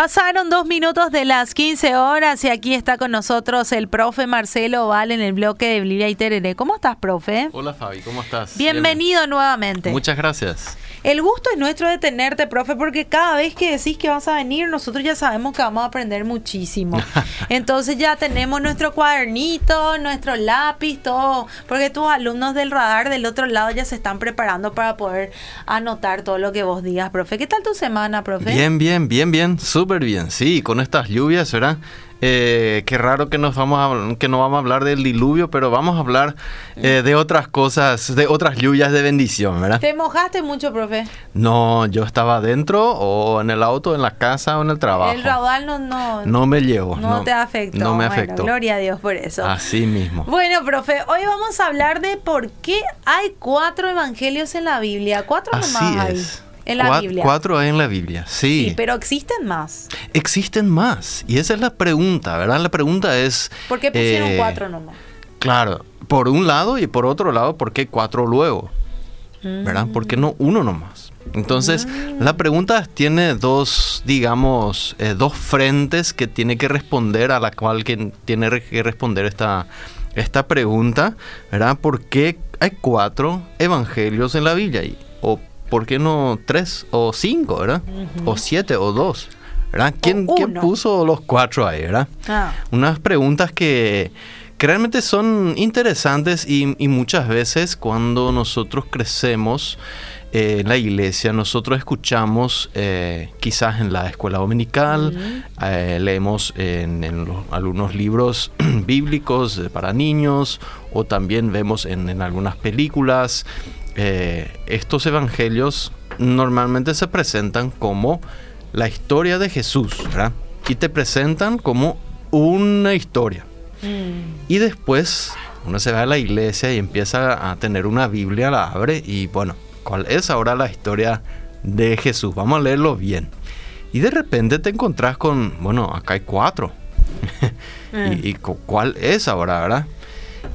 Pasaron dos minutos de las 15 horas y aquí está con nosotros el profe Marcelo Val en el bloque de Biblia y Tereré. ¿Cómo estás, profe? Hola, Fabi, ¿cómo estás? Bienvenido nuevamente. Muchas gracias. El gusto es nuestro de tenerte, profe, porque cada vez que decís que vas a venir, nosotros ya sabemos que vamos a aprender muchísimo. Entonces ya tenemos nuestro cuadernito, nuestro lápiz, todo, porque tus alumnos del radar del otro lado ya se están preparando para poder anotar todo lo que vos digas, profe. ¿Qué tal tu semana, profe? Bien, bien, bien, bien, súper bien. Sí, con estas lluvias, ¿verdad? Eh, qué raro que nos vamos a, que no vamos a hablar del diluvio, pero vamos a hablar eh, de otras cosas, de otras lluvias de bendición, ¿verdad? ¿Te mojaste mucho, profe? No, yo estaba adentro o en el auto, en la casa o en el trabajo. El raudal no, no, no me llevo. No, te afectó. No me bueno, afectó. Gloria a Dios por eso. Así mismo. Bueno, profe, hoy vamos a hablar de por qué hay cuatro evangelios en la Biblia. Cuatro Así nomás hay. En la Biblia. Cuatro en la Biblia, sí. Sí, pero existen más. Existen más. Y esa es la pregunta, ¿verdad? La pregunta es... ¿Por qué pusieron eh, cuatro nomás? Claro, por un lado y por otro lado, ¿por qué cuatro luego? ¿Verdad? ¿Por qué no uno nomás? Entonces, Mm. la pregunta tiene dos, digamos, eh, dos frentes que tiene que responder, a la cual que tiene que responder esta, esta pregunta, ¿verdad? ¿Por qué hay cuatro evangelios en la Biblia? Y- ¿O por qué no tres o cinco, ¿verdad? O siete o dos, ¿verdad? ¿Quién, puso los cuatro ahí, ¿verdad? Ah, unas preguntas que, que realmente son interesantes y, y muchas veces cuando nosotros crecemos eh, en la iglesia, nosotros escuchamos eh, quizás en la escuela dominical, eh, leemos en, en los- algunos libros bíblicos para niños o también vemos en, en algunas películas. Eh, estos evangelios normalmente se presentan como la historia de Jesús, ¿verdad? Y te presentan como una historia. mm, Y después uno se va a la iglesia y empieza a tener una Biblia, la abre y bueno, ¿cuál es ahora la historia de Jesús? Vamos a leerlo bien. Y de repente te encontrás con, bueno, acá hay cuatro. ¿Y, y cu- cuál es ahora, verdad?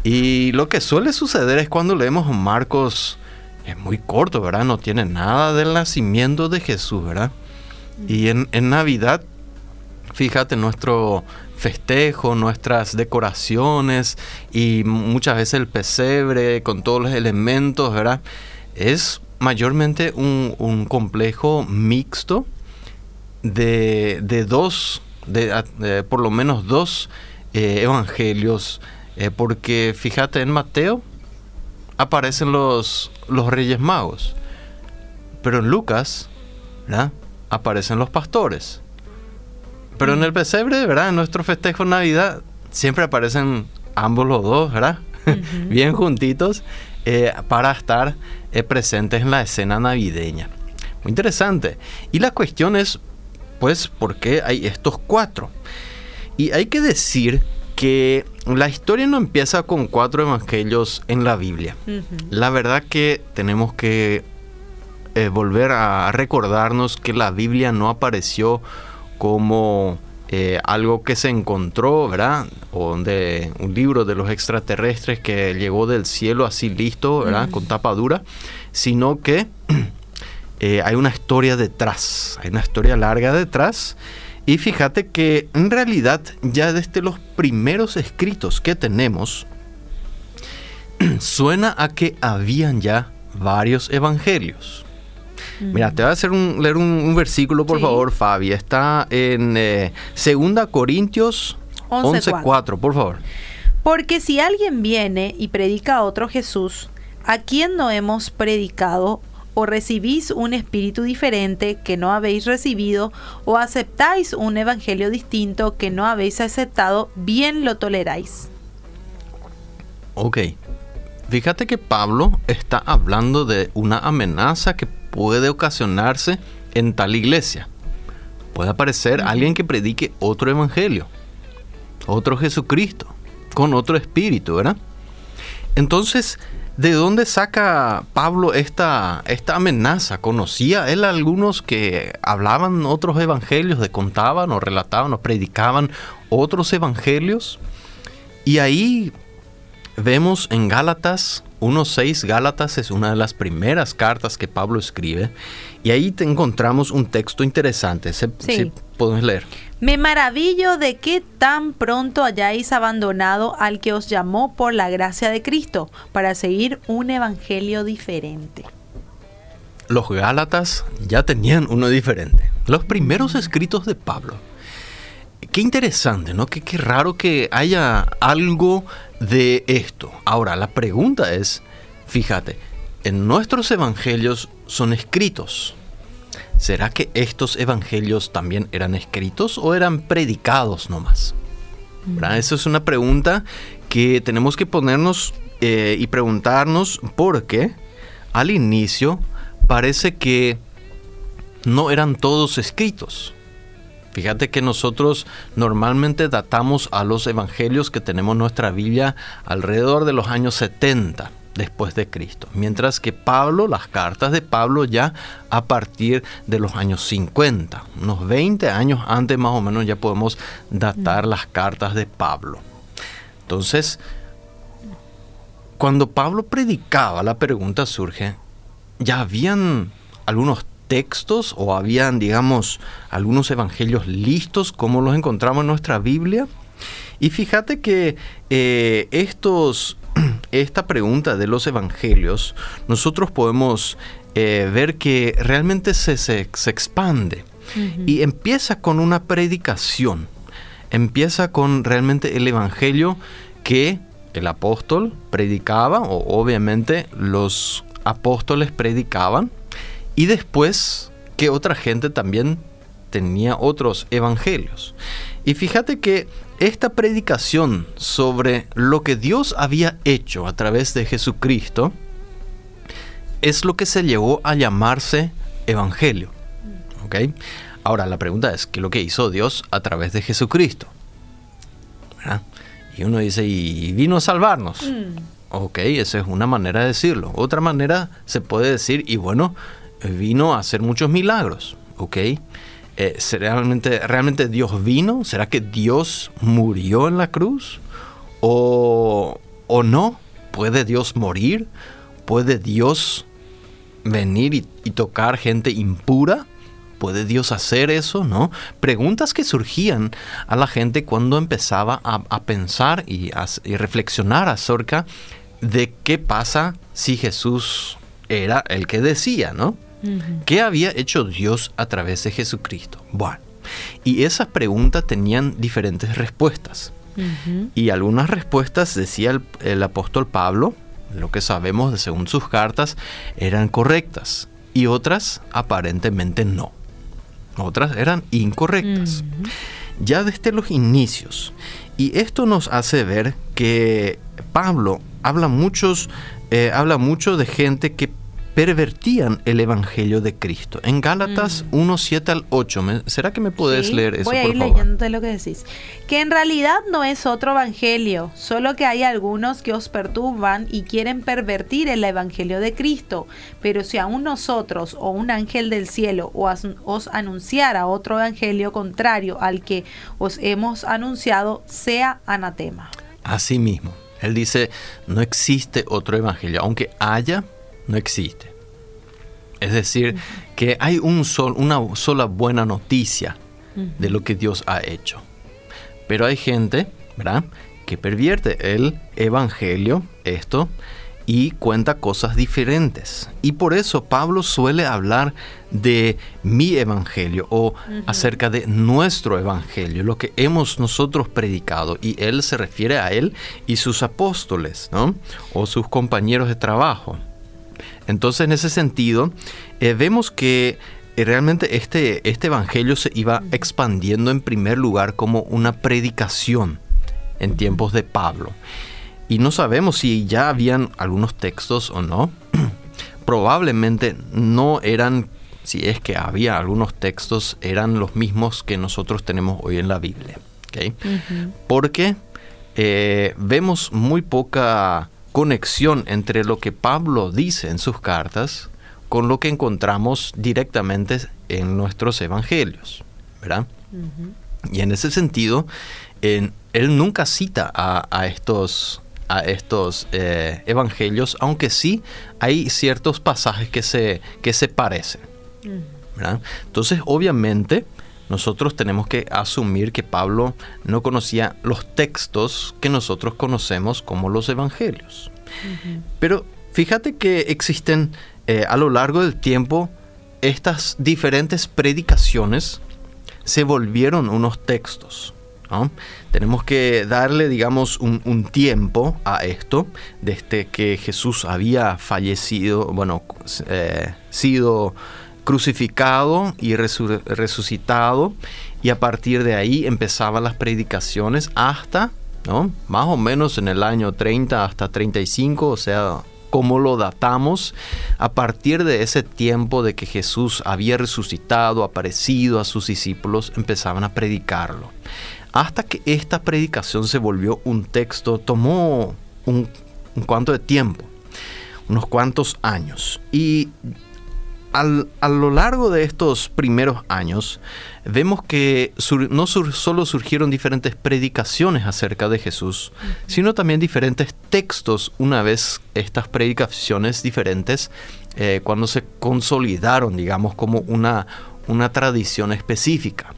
Y lo que suele suceder es cuando leemos Marcos, es muy corto, ¿verdad? No tiene nada del nacimiento de Jesús, ¿verdad? Y en, Navidad, fíjate, nuestro festejo, nuestras decoraciones y muchas veces el pesebre con todos los elementos, ¿verdad? Es mayormente un, complejo mixto de, de dos, de por lo menos dos eh, evangelios, eh, porque fíjate en Mateo aparecen los, los reyes magos, pero en Lucas, ¿verdad? Aparecen los pastores. Pero en el pesebre, ¿verdad? En nuestro festejo de Navidad siempre aparecen ambos los dos, ¿verdad? Bien juntitos eh, para estar eh, presentes en la escena navideña. Muy interesante. Y la cuestión es, pues, ¿por qué hay estos cuatro? Y hay que decir que la historia no empieza con cuatro evangelios en la Biblia. La verdad que tenemos que eh, volver a recordarnos que la Biblia no apareció como eh, algo que se encontró, ¿verdad? O de un libro de los extraterrestres que llegó del cielo así listo, ¿verdad? Con tapa dura, sino que eh, hay una historia detrás, hay una historia larga detrás. Y fíjate que en realidad ya desde los primeros escritos que tenemos, suena a que habían ya varios evangelios. Mira, te voy a hacer un, leer un, un versículo, por Sí. favor, Fabi. Está en eh, 2 Corintios 11:4. 11.4, por favor. Porque si alguien viene y predica a otro Jesús, a quien no hemos predicado, o recibís un espíritu diferente que no habéis recibido, o aceptáis un evangelio distinto que no habéis aceptado, bien lo toleráis. Ok. Fíjate que Pablo está hablando de una amenaza que puede ocasionarse en tal iglesia. Puede aparecer alguien que predique otro evangelio, otro Jesucristo, con otro espíritu, ¿verdad? Entonces, ¿de dónde saca Pablo esta, esta amenaza? ¿Conocía él a algunos que hablaban otros evangelios, de contaban o relataban o predicaban otros evangelios? Y ahí vemos en Gálatas 1.6, Gálatas es una de las primeras cartas que Pablo escribe, y ahí te encontramos un texto interesante. Se- Sí. Podemos leer. Me maravillo de que tan pronto hayáis abandonado al que os llamó por la gracia de Cristo para seguir un evangelio diferente. Los Gálatas ya tenían uno diferente. Los primeros escritos de Pablo. Qué interesante, ¿no? Qué, qué raro que haya algo de esto. Ahora, la pregunta es, fíjate, en nuestros evangelios son escritos. ¿Será que estos evangelios también eran escritos o eran predicados nomás? ¿Verdad? Esa es una pregunta que tenemos que ponernos eh, y preguntarnos porque al inicio parece que no eran todos escritos. Fíjate que nosotros normalmente datamos a los evangelios que tenemos en nuestra Biblia alrededor de los años 70 después de Cristo, mientras que Pablo, las cartas de Pablo ya a partir de los años 50, unos 20 años antes más o menos ya podemos datar las cartas de Pablo. Entonces, cuando Pablo predicaba, la pregunta surge, ¿ya habían algunos textos o habían, digamos, algunos evangelios listos como los encontramos en nuestra Biblia? Y fíjate que eh, estos esta pregunta de los evangelios, nosotros podemos eh, ver que realmente se, se, expande y empieza con una predicación, empieza con realmente el evangelio que el apóstol predicaba, o obviamente los apóstoles predicaban, y después que otra gente también tenía otros evangelios. Y fíjate que esta predicación sobre lo que Dios había hecho a través de Jesucristo es lo que se llevó a llamarse Evangelio. Ahora la pregunta es, ¿qué es lo que hizo Dios a través de Jesucristo? Y uno dice, ¿y vino a salvarnos? Mm. Ok, esa es una manera de decirlo. Otra manera se puede decir, y bueno, vino a hacer muchos milagros. ¿Ok? Eh, ¿realmente, ¿realmente Dios vino? ¿Será que Dios murió en la cruz? ¿O, o no? ¿Puede Dios morir? ¿Puede Dios venir y, tocar gente impura? ¿Puede Dios hacer eso? ¿No? Preguntas que surgían a la gente cuando empezaba a, pensar y, a, y reflexionar acerca de qué pasa si Jesús era el que decía, ¿no? ¿Qué había hecho Dios a través de Jesucristo? Bueno, y esas preguntas tenían diferentes respuestas. Y algunas respuestas, decía el, apóstol Pablo, lo que sabemos de según sus cartas, eran correctas. Y otras aparentemente no. Otras eran incorrectas. Ya desde los inicios. Y esto nos hace ver que Pablo habla, muchos, eh, habla mucho de gente que pervertían el evangelio de Cristo. En Gálatas 1, 7 al 8, ¿será que me puedes leer eso? Voy a ir leyéndote lo que decís. Que en realidad no es otro evangelio, solo que hay algunos que os perturban y quieren pervertir el evangelio de Cristo. Pero si aún nosotros o un ángel del cielo os, os anunciara otro evangelio contrario al que os hemos anunciado, sea anatema. Así mismo. Él dice, no existe otro evangelio, aunque haya no existe. Es decir, que hay un sol, una sola buena noticia de lo que Dios ha hecho. Pero hay gente, ¿verdad?, que pervierte el evangelio, esto, y cuenta cosas diferentes. Y por eso Pablo suele hablar de mi evangelio o acerca de nuestro evangelio, lo que hemos nosotros predicado. Y él se refiere a él y sus apóstoles, ¿no? O sus compañeros de trabajo. Entonces, en ese sentido, eh, vemos que eh, realmente este, este evangelio se iba expandiendo en primer lugar como una predicación en tiempos de Pablo. Y no sabemos si ya habían algunos textos o no. Probablemente no eran, si es que había algunos textos, eran los mismos que nosotros tenemos hoy en la Biblia. Porque eh, vemos muy poca conexión entre lo que Pablo dice en sus cartas con lo que encontramos directamente en nuestros evangelios, ¿verdad? Y en ese sentido, él nunca cita a, estos, a estos eh, evangelios, aunque sí hay ciertos pasajes que se, que se parecen. ¿verdad? Entonces, obviamente, nosotros tenemos que asumir que Pablo no conocía los textos que nosotros conocemos como los evangelios. Pero fíjate que existen eh, a lo largo del tiempo estas diferentes predicaciones se volvieron unos textos. Tenemos que darle, digamos, un, tiempo a esto, desde que Jesús había fallecido, bueno, eh, sido crucificado y resucitado, y a partir de ahí empezaban las predicaciones hasta, ¿no? más o menos en el año 30 hasta 35, o sea, cómo lo datamos, a partir de ese tiempo de que Jesús había resucitado, aparecido a sus discípulos, empezaban a predicarlo. Hasta que esta predicación se volvió un texto, tomó un, un cuanto de tiempo, unos cuantos años. Y a lo largo de estos primeros años, vemos que no solo surgieron diferentes predicaciones acerca de Jesús, sino también diferentes textos una vez estas predicaciones diferentes, eh, cuando se consolidaron, digamos, como una, una tradición específica.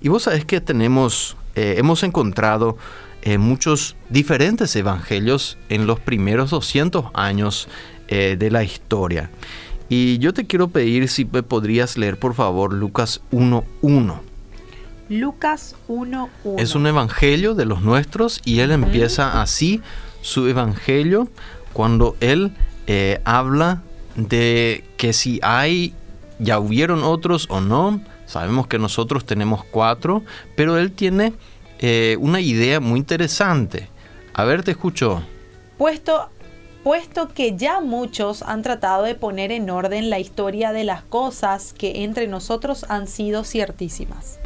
Y vos sabés que tenemos, eh, hemos encontrado eh, muchos diferentes evangelios en los primeros 200 años de la historia. Y yo te quiero pedir si me podrías leer por favor Lucas 1.1. Lucas 1.1. Es un evangelio de los nuestros y él empieza así su evangelio cuando él eh, habla de que si hay, ya hubieron otros o no. Sabemos que nosotros tenemos cuatro, pero él tiene eh, una idea muy interesante. A ver, te escucho. Puesto puesto que ya muchos han tratado de poner en orden la historia de las cosas que entre nosotros han sido ciertísimas.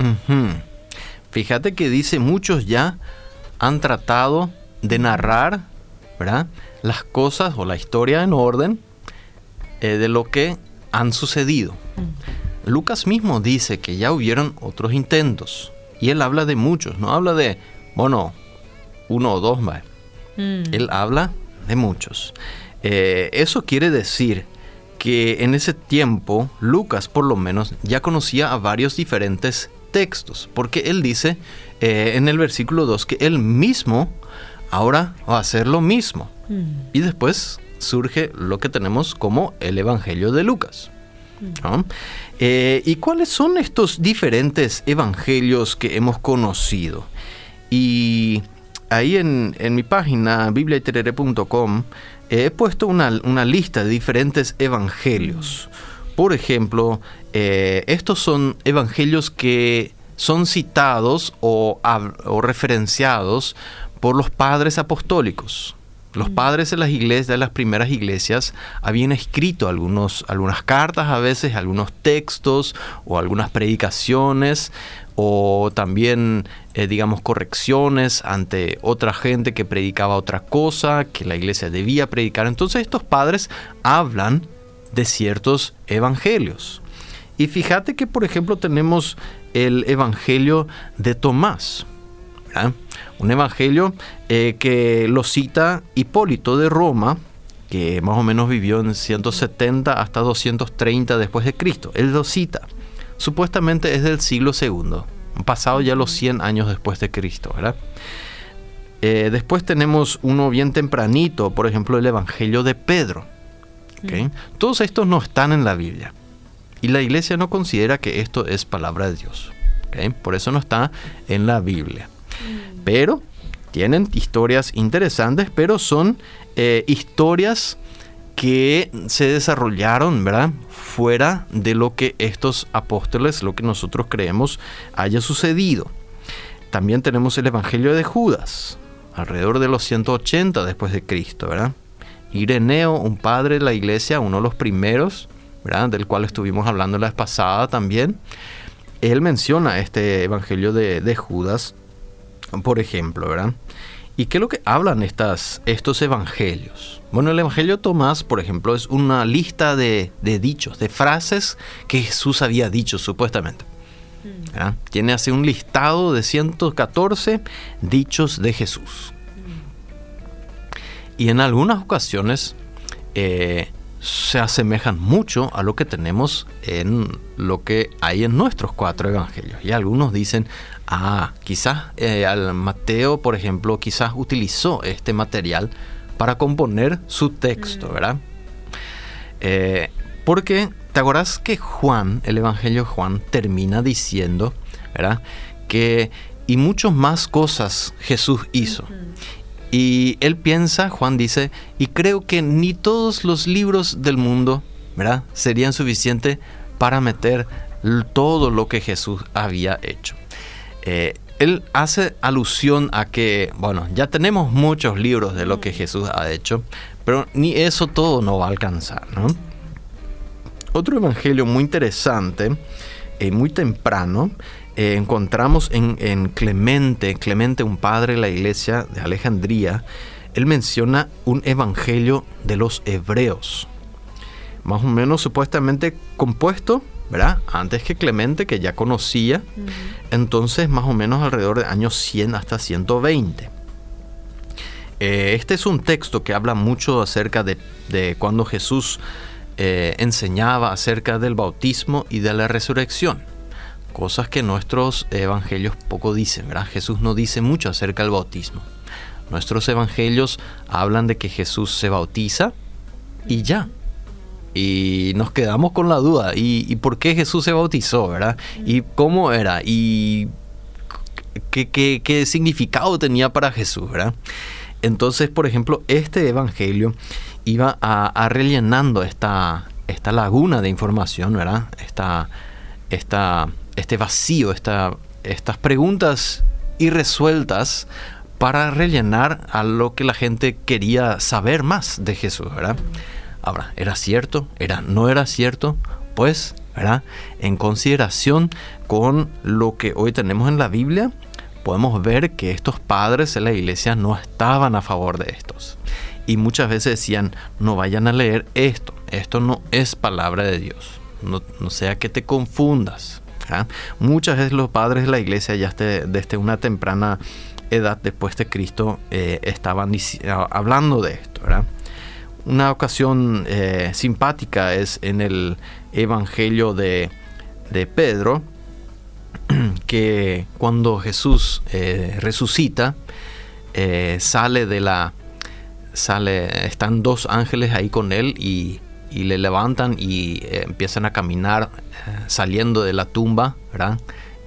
Fíjate que dice muchos ya han tratado de narrar ¿verdad? las cosas o la historia en orden eh, de lo que han sucedido. Mm. Lucas mismo dice que ya hubieron otros intentos y él habla de muchos, no habla de, bueno, uno o dos más. Mm. Él habla de muchos. Eh, eso quiere decir que en ese tiempo Lucas por lo menos ya conocía a varios diferentes textos, porque él dice eh, en el versículo 2 que él mismo ahora va a hacer lo mismo. Mm. Y después surge lo que tenemos como el Evangelio de Lucas. Mm. Eh, ¿Y cuáles son estos diferentes evangelios que hemos conocido? Y ahí en, mi página bibliaiterere.com he puesto una, lista de diferentes evangelios. Por ejemplo, eh, estos son evangelios que son citados o, referenciados por los padres apostólicos. Los mm. padres de las iglesias, de las primeras iglesias, habían escrito algunos, algunas cartas a veces, algunos textos o algunas predicaciones o también, eh, digamos, correcciones ante otra gente que predicaba otra cosa, que la iglesia debía predicar. Entonces estos padres hablan de ciertos evangelios. Y fíjate que, por ejemplo, tenemos el evangelio de Tomás. Un evangelio eh, que lo cita Hipólito de Roma, que más o menos vivió en 170 hasta 230 después de Cristo. Él lo cita supuestamente es del siglo II, pasado ya los 100 años después de Cristo, ¿verdad? Eh, después tenemos uno bien tempranito, por ejemplo, el Evangelio de Pedro. ¿okay? Mm. Todos estos no están en la Biblia. Y la iglesia no considera que esto es palabra de Dios. ¿okay? Por eso no está en la Biblia. Mm. Pero tienen historias interesantes, pero son eh, historias que se desarrollaron, ¿verdad? Fuera de lo que estos apóstoles, lo que nosotros creemos, haya sucedido. También tenemos el Evangelio de Judas, alrededor de los 180 después de Cristo, ¿verdad? Ireneo, un padre de la iglesia, uno de los primeros, ¿verdad? Del cual estuvimos hablando la vez pasada también. Él menciona este Evangelio de, de Judas, por ejemplo, ¿verdad? ¿Y qué es lo que hablan estas, estos evangelios? Bueno, el Evangelio de Tomás, por ejemplo, es una lista de, dichos, de frases que Jesús había dicho supuestamente. Mm. Tiene así un listado de 114 dichos de Jesús. Mm. Y en algunas ocasiones eh, se asemejan mucho a lo que tenemos en lo que hay en nuestros cuatro evangelios. Y algunos dicen, ah, quizás eh, al Mateo, por ejemplo, quizás utilizó este material para componer su texto, mm. ¿verdad? Eh, porque, ¿te acuerdas que Juan, el Evangelio de Juan, termina diciendo, ¿verdad? Que y muchas más cosas Jesús hizo. Y él piensa, Juan dice, y creo que ni todos los libros del mundo, ¿verdad? Serían suficientes para meter todo lo que Jesús había hecho. Eh, él hace alusión a que, bueno, ya tenemos muchos libros de lo que Jesús ha hecho, pero ni eso todo no va a alcanzar, ¿no? Otro evangelio muy interesante, eh, muy temprano, eh, encontramos en, Clemente, Clemente, un padre de la iglesia de Alejandría, él menciona un evangelio de los hebreos, más o menos supuestamente compuesto, ¿verdad? Antes que Clemente, que ya conocía, entonces más o menos alrededor de años 100 hasta 120. Eh, este es un texto que habla mucho acerca de, cuando Jesús eh, enseñaba acerca del bautismo y de la resurrección cosas que nuestros evangelios poco dicen, ¿verdad? Jesús no dice mucho acerca del bautismo. Nuestros evangelios hablan de que Jesús se bautiza y ya. Y nos quedamos con la duda. ¿Y, por qué Jesús se bautizó, verdad? ¿Y cómo era? ¿Y qué, qué, significado tenía para Jesús, verdad? Entonces, por ejemplo, este evangelio iba a, rellenando esta, esta laguna de información, ¿verdad? Esta, esta este vacío, estas preguntas irresueltas para rellenar a lo que la gente quería saber más de Jesús, ¿verdad? Ahora, ¿era cierto? ¿Era no era cierto? Pues, ¿verdad? En consideración con lo que hoy tenemos en la Biblia, podemos ver que estos padres de la iglesia no estaban a favor de estos. Y muchas veces decían, no vayan a leer esto, esto no es palabra de Dios. No, no sea que te confundas. Muchas veces los padres de la iglesia ya desde una temprana edad después de Cristo eh, estaban hablando de esto. Una ocasión eh, simpática es en el Evangelio de, Pedro, que cuando Jesús eh, resucita, sale de la... Sale, están dos ángeles ahí con él y y le levantan y eh, empiezan a caminar eh, saliendo de la tumba, ¿verdad?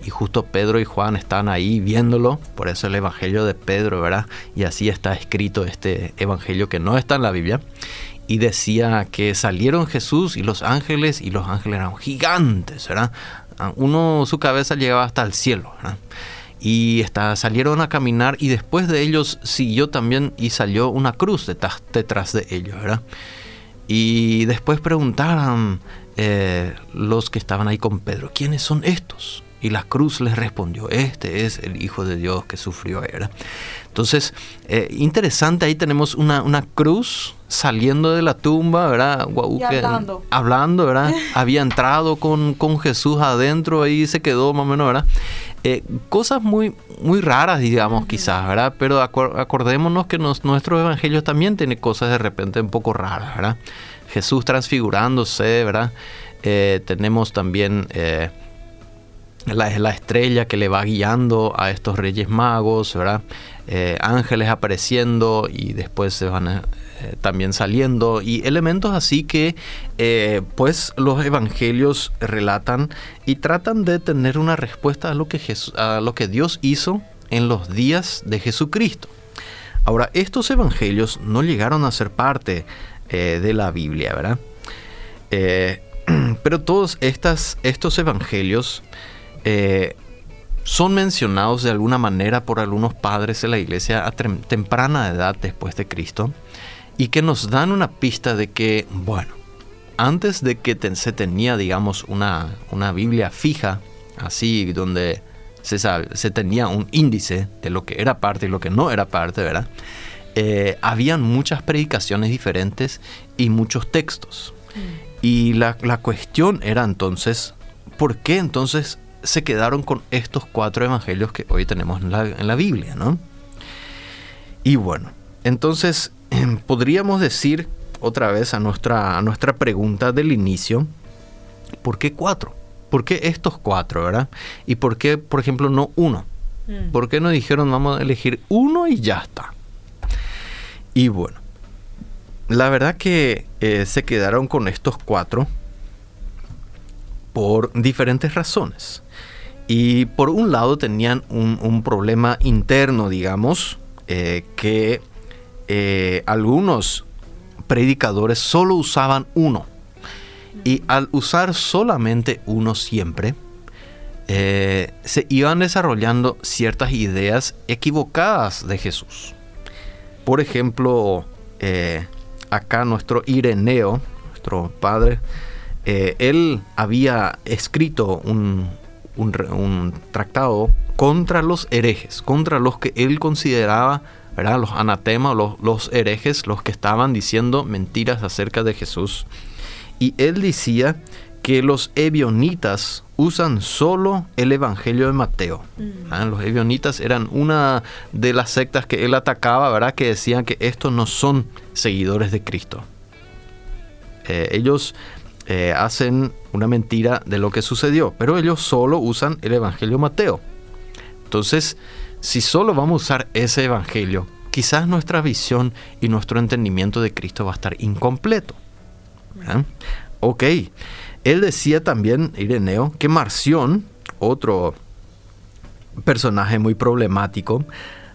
Y justo Pedro y Juan están ahí viéndolo, por eso el Evangelio de Pedro, ¿verdad? Y así está escrito este Evangelio que no está en la Biblia. Y decía que salieron Jesús y los ángeles, y los ángeles eran gigantes, ¿verdad? Uno, su cabeza llegaba hasta el cielo, ¿verdad? y está, salieron a caminar y después de ellos siguió también y salió una cruz detrás, detrás de ellos, ¿verdad? Y después preguntaron eh, los que estaban ahí con Pedro, ¿quiénes son estos? Y la cruz les respondió, este es el Hijo de Dios que sufrió. ¿verdad? Entonces, eh, interesante, ahí tenemos una, una, cruz saliendo de la tumba, ¿verdad? hablando. hablando, ¿verdad? Había entrado con, con, Jesús adentro, ahí se quedó más o menos, ¿verdad? Eh, cosas muy, muy raras, digamos, quizás, ¿verdad? Pero acordémonos que nuestro evangelio también tiene cosas de repente un poco raras, ¿verdad? Jesús transfigurándose, ¿verdad? Eh, tenemos también la, la, estrella que le va guiando a estos reyes magos, ¿verdad? Eh, ángeles apareciendo y después se van eh, también saliendo y elementos así que eh, pues los evangelios relatan y tratan de tener una respuesta a lo que, a lo que Dios hizo en los días de Jesucristo. Ahora, estos evangelios no llegaron a ser parte de la Biblia, ¿verdad? pero todos estas, estos evangelios son mencionados de alguna manera por algunos padres de la iglesia a temprana edad después de Cristo y que nos dan una pista de que, bueno, antes de que se tenía, digamos, una, una Biblia fija, así, donde se, se, tenía un índice de lo que era parte y lo que no era parte, ¿verdad? Eh, habían muchas predicaciones diferentes y muchos textos. Mm. Y la, la cuestión era entonces, ¿por qué entonces se quedaron con estos cuatro evangelios que hoy tenemos en la, Biblia, ¿no? Y bueno, entonces em, podríamos decir otra vez a nuestra, a nuestra pregunta del inicio. ¿Por qué cuatro? ¿Por qué estos cuatro, verdad? ¿Y por qué, por ejemplo, no uno? Mm. ¿Por qué no dijeron vamos a elegir uno y ya está? Y bueno, la verdad que eh, se quedaron con estos cuatro por diferentes razones. Y por un lado tenían un, problema interno, digamos, eh, que eh, algunos predicadores solo usaban uno. Y al usar solamente uno siempre, eh, se iban desarrollando ciertas ideas equivocadas de Jesús. Por ejemplo, acá nuestro Ireneo, nuestro padre, eh, él había escrito un, un re- un tratado contra los herejes, contra los que él consideraba, ¿verdad? los anatemas, los, los herejes, los que estaban diciendo mentiras acerca de Jesús. Y él decía que los ebionitas usan solo el Evangelio de Mateo. Mm. Los ebionitas eran una de las sectas que él atacaba, ¿verdad? Que decían que estos no son seguidores de Cristo. Eh, ellos eh, hacen una mentira de lo que sucedió, pero ellos solo usan el Evangelio Mateo. Entonces, si solo vamos a usar ese Evangelio, quizás nuestra visión y nuestro entendimiento de Cristo va a estar incompleto. ¿verdad? Ok. Él decía también, Ireneo, que Marción, otro personaje muy problemático,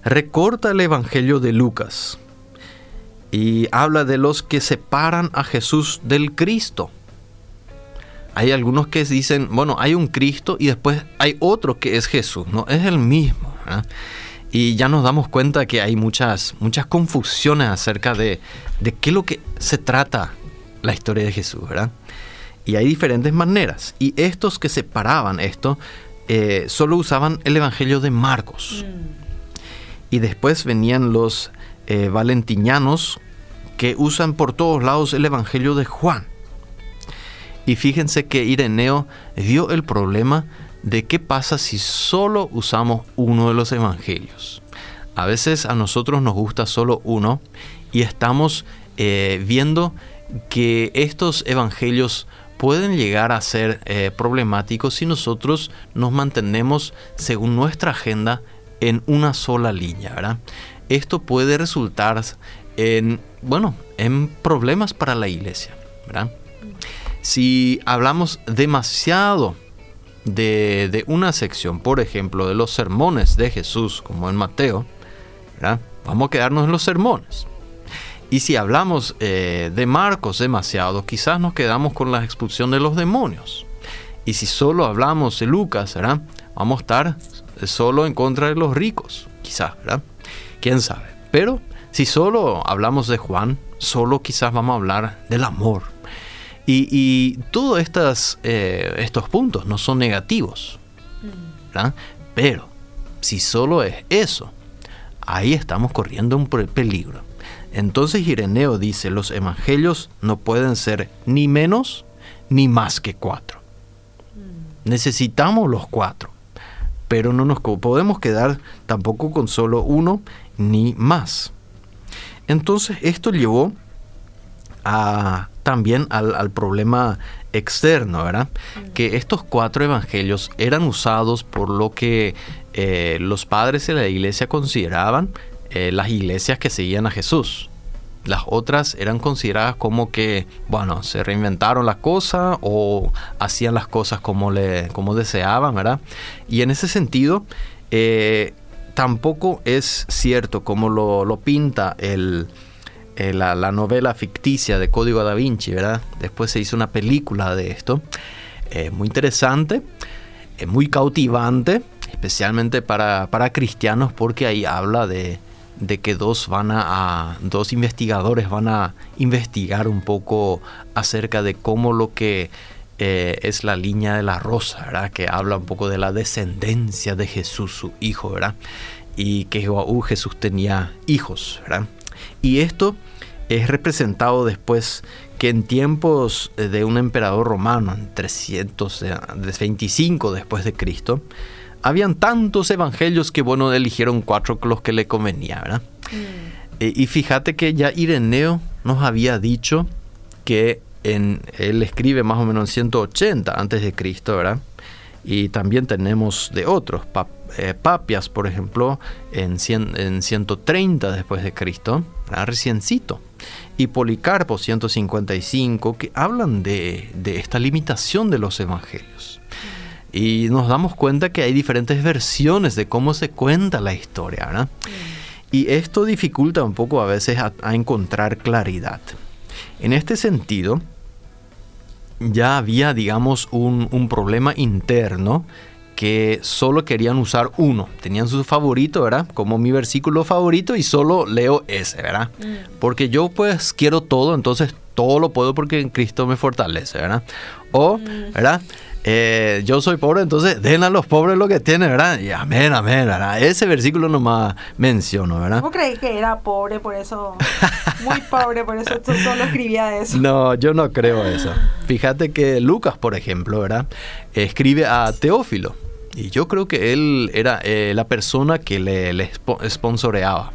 recorta el Evangelio de Lucas y habla de los que separan a Jesús del Cristo. Hay algunos que dicen, bueno, hay un Cristo y después hay otro que es Jesús, no es el mismo. ¿verdad? Y ya nos damos cuenta que hay muchas, muchas confusiones acerca de, de qué es lo que se trata la historia de Jesús, ¿verdad? Y hay diferentes maneras. Y estos que separaban esto, eh, solo usaban el Evangelio de Marcos. Y después venían los eh, valentinianos que usan por todos lados el Evangelio de Juan. Y fíjense que Ireneo dio el problema de qué pasa si solo usamos uno de los evangelios. A veces a nosotros nos gusta solo uno y estamos eh, viendo que estos evangelios pueden llegar a ser eh, problemáticos si nosotros nos mantenemos según nuestra agenda en una sola línea, ¿verdad? Esto puede resultar en, bueno, en problemas para la iglesia, ¿verdad? Si hablamos demasiado de, de una sección, por ejemplo, de los sermones de Jesús, como en Mateo, vamos a quedarnos en los sermones. Y si hablamos eh, de Marcos demasiado, quizás nos quedamos con la expulsión de los demonios. Y si solo hablamos de Lucas, vamos a estar solo en contra de los ricos, quizás, ¿verdad? ¿Quién sabe? Pero si solo hablamos de Juan, solo quizás vamos a hablar del amor. Y, todos eh, estos puntos no son negativos, ¿verdad? Pero si solo es eso, ahí estamos corriendo un pe- peligro. Entonces Ireneo dice, los evangelios no pueden ser ni menos ni más que cuatro. Necesitamos los cuatro, pero no nos podemos quedar tampoco con solo uno ni más. Entonces esto llevó a, también al, al problema externo, ¿verdad? Que estos cuatro evangelios eran usados por lo que eh, los padres de la iglesia consideraban eh, las iglesias que seguían a Jesús. Las otras eran consideradas como que, bueno, se reinventaron la cosa o hacían las cosas como, le, como deseaban, ¿verdad? Y en ese sentido, eh, tampoco es cierto como lo, lo pinta el, eh, la, la novela ficticia de Código da Vinci, ¿verdad? Después se hizo una película de esto, eh, muy interesante, eh, muy cautivante, especialmente para, para cristianos, porque ahí habla de, de que dos van a, dos investigadores van a investigar un poco acerca de cómo lo que es la línea de la rosa, ¿verdad? Que habla un poco de la descendencia de Jesús, su hijo, ¿verdad? Y que uh, Jesús tenía hijos, ¿verdad? Y esto es representado después que en tiempos de un emperador romano, en 325 después de Cristo, habían tantos evangelios que bueno, eligieron cuatro los que le convenía, ¿verdad? Eh, y fíjate que ya Ireneo nos había dicho que en, él escribe más o menos en 180 antes de Cristo, ¿verdad? Y también tenemos de otros, eh, Papias, por ejemplo, en, en 130 después de Cristo, reciencito. Y Policarpo 155, que hablan de, de esta limitación de los evangelios. Y nos damos cuenta que hay diferentes versiones de cómo se cuenta la historia, ¿verdad? Y esto dificulta un poco a veces a, encontrar claridad. En este sentido, ya había, digamos, un, un, problema interno que solo querían usar uno. Tenían su favorito, ¿verdad? Como mi versículo favorito y solo leo ese, ¿verdad? Mm. Porque yo pues quiero todo, entonces todo lo puedo porque en Cristo me fortalece, ¿verdad? O, mm. ¿verdad? Eh, yo soy pobre, entonces den a los pobres lo que tienen, ¿verdad? Y amén, amén, ¿verdad? Ese versículo nomás menciono, ¿verdad? ¿Cómo creí que era pobre, por eso, muy pobre, por eso tú solo escribía eso? No, yo no creo eso. Fíjate que Lucas, por ejemplo, ¿verdad? Escribe a Teófilo. Y yo creo que él era eh, la persona que le, sponsoreaba.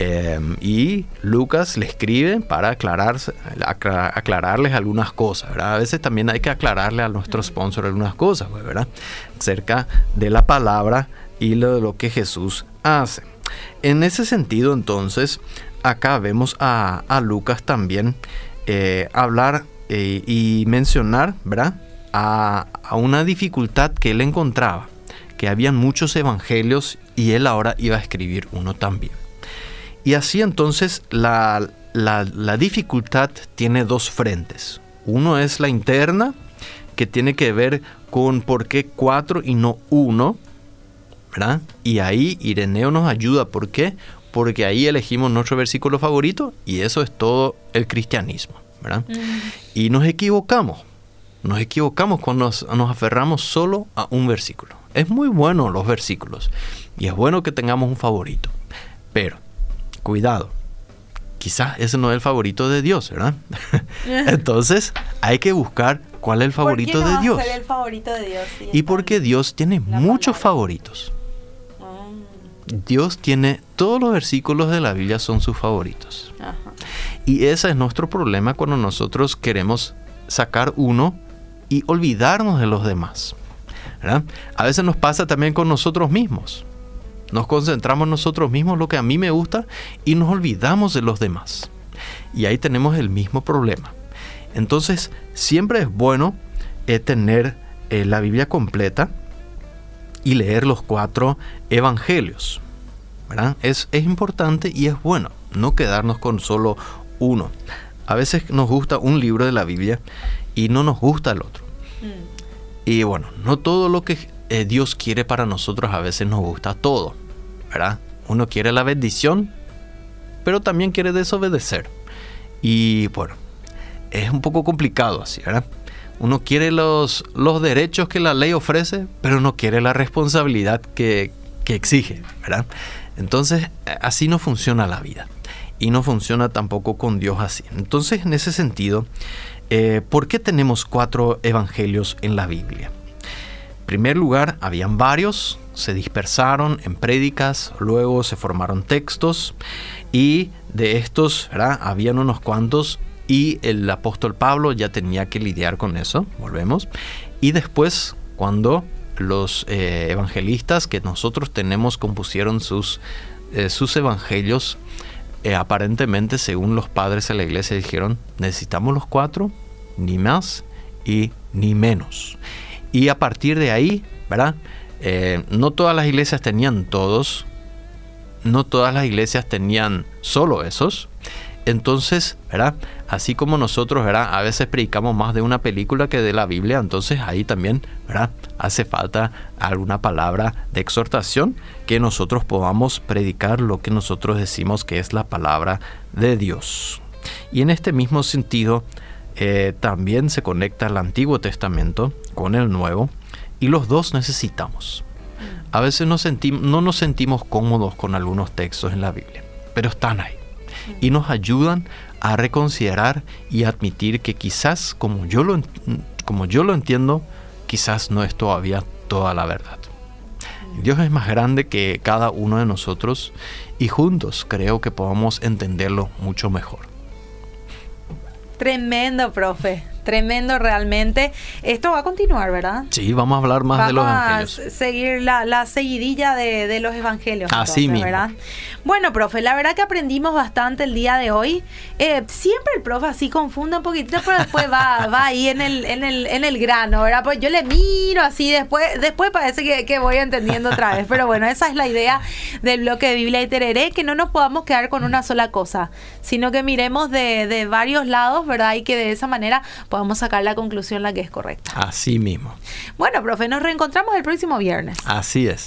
Em, y Lucas le escribe para aclarar, aclararles algunas cosas, ¿verdad? A veces también hay que aclararle a nuestro sponsor algunas cosas, pues, ¿verdad? Acerca de la palabra y lo, de lo que Jesús hace. En ese sentido, entonces, acá vemos a, Lucas también eh, hablar eh, y mencionar, ¿verdad? A, a una dificultad que él encontraba, que habían muchos evangelios y él ahora iba a escribir uno también. Y así entonces la, dificultad tiene dos frentes. Uno es la interna, que tiene que ver con por qué cuatro y no uno, ¿verdad? Y ahí Ireneo nos ayuda. ¿Por qué? Porque ahí elegimos nuestro versículo favorito y eso es todo el cristianismo, ¿verdad? Mm. Y nos equivocamos. Nos equivocamos cuando nos, nos, aferramos solo a un versículo. Es muy bueno los versículos y es bueno que tengamos un favorito. Pero cuidado, quizás ese no es el favorito de Dios, ¿verdad? Entonces hay que buscar cuál es el favorito de Dios. el favorito de Dios? y porque Dios tiene muchos favoritos. Ah. Dios tiene todos los versículos de la Biblia son sus favoritos. Y ese es nuestro problema cuando nosotros queremos sacar uno y olvidarnos de los demás. A veces nos pasa también con nosotros mismos. Nos concentramos nosotros mismos lo que a mí me gusta y nos olvidamos de los demás. Y ahí tenemos el mismo problema. Entonces, siempre es bueno eh, tener eh, la Biblia completa y leer los cuatro evangelios. Es, es importante y es bueno no quedarnos con solo uno. A veces nos gusta un libro de la Biblia y no nos gusta el otro. Mm. Y bueno, no todo lo que eh, Dios quiere para nosotros a veces nos gusta todo, ¿verdad? Uno quiere la bendición, pero también quiere desobedecer. Y bueno, es un poco complicado así, ¿verdad? Uno quiere los, los derechos que la ley ofrece, pero no quiere la responsabilidad que, que exige, ¿verdad? Entonces, así no funciona la vida. Y no funciona tampoco con Dios así. Entonces, en ese sentido, eh, ¿por qué tenemos cuatro evangelios en la Biblia? primer lugar, habían varios, se dispersaron en prédicas, luego se formaron textos y de estos habían unos cuantos y el apóstol Pablo ya tenía que lidiar con eso, volvemos. Y después, cuando los eh, evangelistas que nosotros tenemos compusieron sus, eh, sus evangelios, eh, aparentemente según los padres de la iglesia dijeron, necesitamos los cuatro, ni más y ni menos. Y a partir de ahí, ¿verdad? Eh, no todas las iglesias tenían todos, no todas las iglesias tenían solo esos. Entonces, ¿verdad? Así como nosotros, ¿verdad? A veces predicamos más de una película que de la Biblia, entonces ahí también, ¿verdad? Hace falta alguna palabra de exhortación que nosotros podamos predicar lo que nosotros decimos que es la palabra de Dios. Y en este mismo sentido, eh, también se conecta el Antiguo Testamento con el Nuevo y los dos necesitamos. A veces no nos sentimos cómodos con algunos textos en la Biblia, pero están ahí y nos ayudan a reconsiderar y admitir que quizás como yo lo, como yo lo entiendo, quizás no es todavía toda la verdad. Dios es más grande que cada uno de nosotros y juntos creo que podamos entenderlo mucho mejor. Tremendo, profe. Tremendo realmente. Esto va a continuar, ¿verdad? Sí, vamos a hablar más de los evangelios. Vamos a seguir la, la seguidilla de, de, los evangelios. Así entonces, mismo. ¿verdad? Bueno, profe, la verdad que aprendimos bastante el día de hoy. Eh, siempre el profe así confunde un poquitito, pero después va, va ahí en el, en, el, en el grano, ¿verdad? Pues yo le miro así, después, después parece que, que voy entendiendo otra vez. Pero bueno, esa es la idea del bloque de Biblia y Tereré, que no nos podamos quedar con una sola cosa, sino que miremos de, de varios lados, ¿verdad? Y que de esa manera podamos sacar la conclusión la que es correcta. Así mismo. Bueno, profe, nos reencontramos el próximo viernes. Así es.